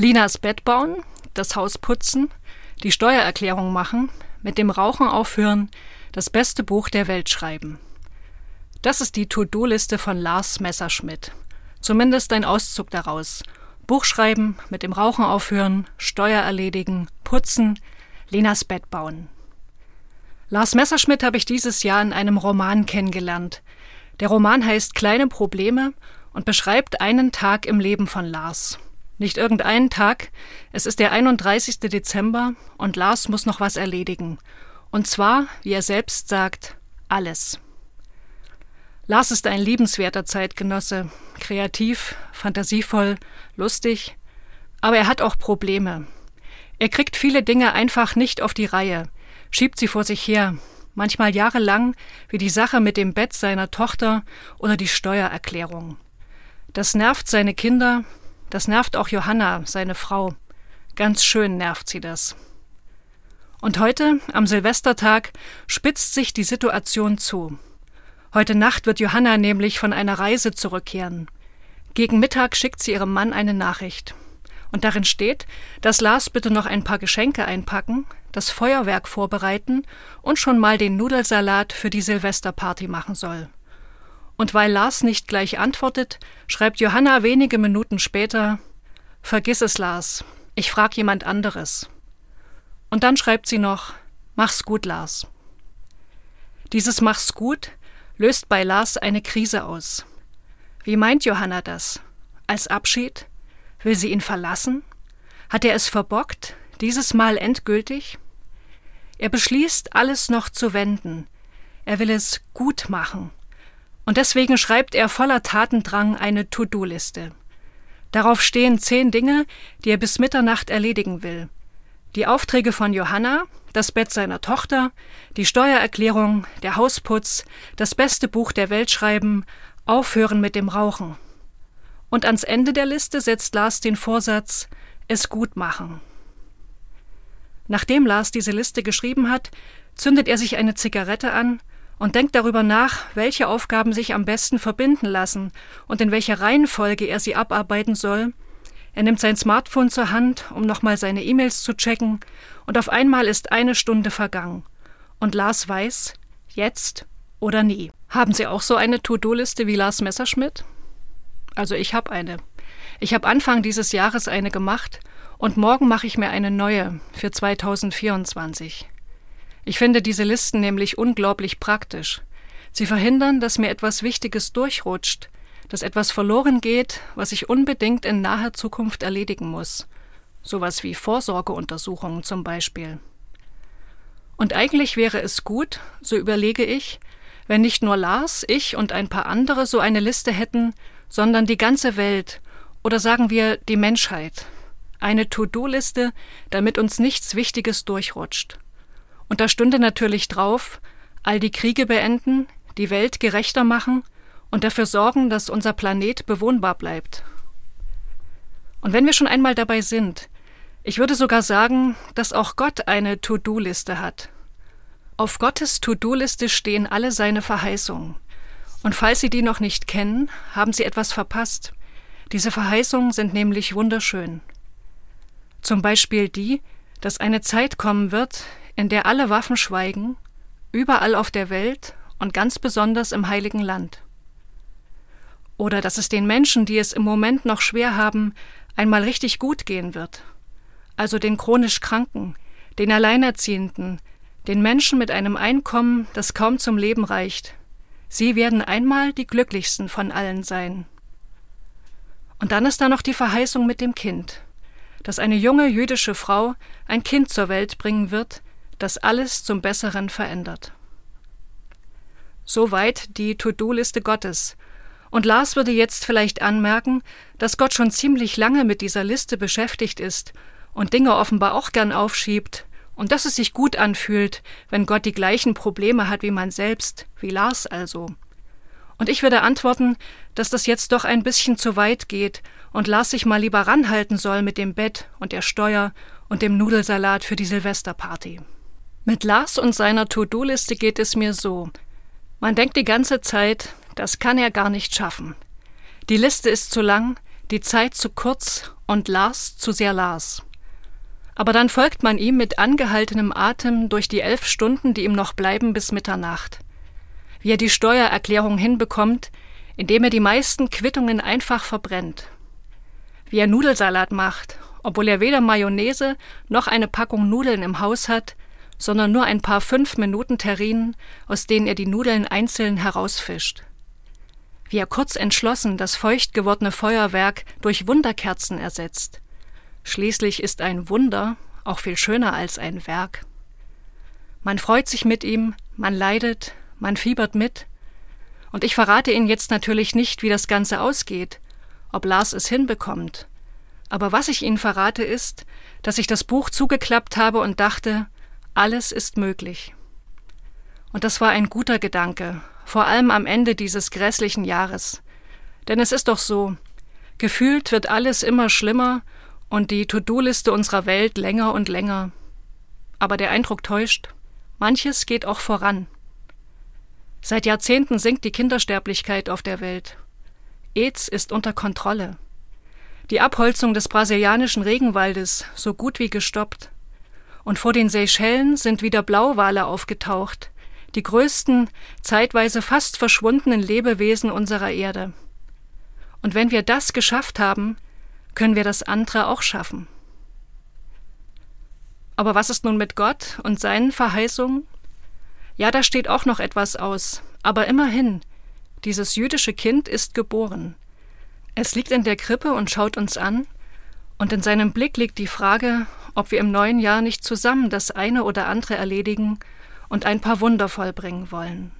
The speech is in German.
Linas Bett bauen, das Haus putzen, die Steuererklärung machen, mit dem Rauchen aufhören, das beste Buch der Welt schreiben. Das ist die To-Do-Liste von Lars Messerschmidt. Zumindest ein Auszug daraus. Buch schreiben, mit dem Rauchen aufhören, Steuer erledigen, putzen, Lenas Bett bauen. Lars Messerschmidt habe ich dieses Jahr in einem Roman kennengelernt. Der Roman heißt Kleine Probleme und beschreibt einen Tag im Leben von Lars. Nicht irgendeinen Tag, es ist der 31. Dezember und Lars muss noch was erledigen. Und zwar, wie er selbst sagt, alles. Lars ist ein liebenswerter Zeitgenosse, kreativ, fantasievoll, lustig, aber er hat auch Probleme. Er kriegt viele Dinge einfach nicht auf die Reihe, schiebt sie vor sich her, manchmal jahrelang, wie die Sache mit dem Bett seiner Tochter oder die Steuererklärung. Das nervt seine Kinder, das nervt auch Johanna, seine Frau. Ganz schön nervt sie das. Und heute, am Silvestertag, spitzt sich die Situation zu. Heute Nacht wird Johanna nämlich von einer Reise zurückkehren. Gegen Mittag schickt sie ihrem Mann eine Nachricht. Und darin steht, dass Lars bitte noch ein paar Geschenke einpacken, das Feuerwerk vorbereiten und schon mal den Nudelsalat für die Silvesterparty machen soll. Und weil Lars nicht gleich antwortet, schreibt Johanna wenige Minuten später Vergiss es, Lars, ich frag jemand anderes. Und dann schreibt sie noch Mach's gut, Lars. Dieses Mach's gut löst bei Lars eine Krise aus. Wie meint Johanna das? Als Abschied? Will sie ihn verlassen? Hat er es verbockt, dieses Mal endgültig? Er beschließt, alles noch zu wenden. Er will es gut machen. Und deswegen schreibt er voller Tatendrang eine To-Do-Liste. Darauf stehen zehn Dinge, die er bis Mitternacht erledigen will. Die Aufträge von Johanna, das Bett seiner Tochter, die Steuererklärung, der Hausputz, das beste Buch der Welt schreiben, aufhören mit dem Rauchen. Und ans Ende der Liste setzt Lars den Vorsatz, es gut machen. Nachdem Lars diese Liste geschrieben hat, zündet er sich eine Zigarette an und denkt darüber nach, welche Aufgaben sich am besten verbinden lassen und in welcher Reihenfolge er sie abarbeiten soll. Er nimmt sein Smartphone zur Hand, um nochmal seine E-Mails zu checken, und auf einmal ist eine Stunde vergangen. Und Lars weiß, jetzt oder nie. Haben Sie auch so eine To-Do-Liste wie Lars Messerschmidt? Also ich habe eine. Ich habe Anfang dieses Jahres eine gemacht und morgen mache ich mir eine neue für 2024. Ich finde diese Listen nämlich unglaublich praktisch. Sie verhindern, dass mir etwas Wichtiges durchrutscht, dass etwas verloren geht, was ich unbedingt in naher Zukunft erledigen muss. Sowas wie Vorsorgeuntersuchungen zum Beispiel. Und eigentlich wäre es gut, so überlege ich, wenn nicht nur Lars, ich und ein paar andere so eine Liste hätten, sondern die ganze Welt oder sagen wir die Menschheit. Eine To-Do-Liste, damit uns nichts Wichtiges durchrutscht. Und da stünde natürlich drauf, all die Kriege beenden, die Welt gerechter machen und dafür sorgen, dass unser Planet bewohnbar bleibt. Und wenn wir schon einmal dabei sind, ich würde sogar sagen, dass auch Gott eine To-Do-Liste hat. Auf Gottes To-Do-Liste stehen alle seine Verheißungen. Und falls Sie die noch nicht kennen, haben Sie etwas verpasst. Diese Verheißungen sind nämlich wunderschön. Zum Beispiel die, dass eine Zeit kommen wird, in der alle Waffen schweigen, überall auf der Welt und ganz besonders im heiligen Land. Oder dass es den Menschen, die es im Moment noch schwer haben, einmal richtig gut gehen wird. Also den chronisch Kranken, den Alleinerziehenden, den Menschen mit einem Einkommen, das kaum zum Leben reicht. Sie werden einmal die glücklichsten von allen sein. Und dann ist da noch die Verheißung mit dem Kind, dass eine junge jüdische Frau ein Kind zur Welt bringen wird, das alles zum Besseren verändert. Soweit die To-Do-Liste Gottes. Und Lars würde jetzt vielleicht anmerken, dass Gott schon ziemlich lange mit dieser Liste beschäftigt ist und Dinge offenbar auch gern aufschiebt, und dass es sich gut anfühlt, wenn Gott die gleichen Probleme hat wie man selbst, wie Lars also. Und ich würde antworten, dass das jetzt doch ein bisschen zu weit geht und Lars sich mal lieber ranhalten soll mit dem Bett und der Steuer und dem Nudelsalat für die Silvesterparty. Mit Lars und seiner To-Do-Liste geht es mir so. Man denkt die ganze Zeit, das kann er gar nicht schaffen. Die Liste ist zu lang, die Zeit zu kurz und Lars zu sehr Lars. Aber dann folgt man ihm mit angehaltenem Atem durch die elf Stunden, die ihm noch bleiben bis Mitternacht. Wie er die Steuererklärung hinbekommt, indem er die meisten Quittungen einfach verbrennt. Wie er Nudelsalat macht, obwohl er weder Mayonnaise noch eine Packung Nudeln im Haus hat, sondern nur ein paar fünf Minuten Terrinen, aus denen er die Nudeln einzeln herausfischt. Wie er kurz entschlossen das feucht gewordene Feuerwerk durch Wunderkerzen ersetzt. Schließlich ist ein Wunder auch viel schöner als ein Werk. Man freut sich mit ihm, man leidet, man fiebert mit. Und ich verrate Ihnen jetzt natürlich nicht, wie das Ganze ausgeht, ob Lars es hinbekommt. Aber was ich Ihnen verrate ist, dass ich das Buch zugeklappt habe und dachte, alles ist möglich. Und das war ein guter Gedanke, vor allem am Ende dieses grässlichen Jahres. Denn es ist doch so, gefühlt wird alles immer schlimmer und die To-Do-Liste unserer Welt länger und länger. Aber der Eindruck täuscht. Manches geht auch voran. Seit Jahrzehnten sinkt die Kindersterblichkeit auf der Welt. AIDS ist unter Kontrolle. Die Abholzung des brasilianischen Regenwaldes so gut wie gestoppt. Und vor den Seychellen sind wieder Blauwale aufgetaucht, die größten, zeitweise fast verschwundenen Lebewesen unserer Erde. Und wenn wir das geschafft haben, können wir das andere auch schaffen. Aber was ist nun mit Gott und seinen Verheißungen? Ja, da steht auch noch etwas aus, aber immerhin, dieses jüdische Kind ist geboren. Es liegt in der Krippe und schaut uns an, und in seinem Blick liegt die Frage, ob wir im neuen Jahr nicht zusammen das eine oder andere erledigen und ein paar Wunder vollbringen wollen.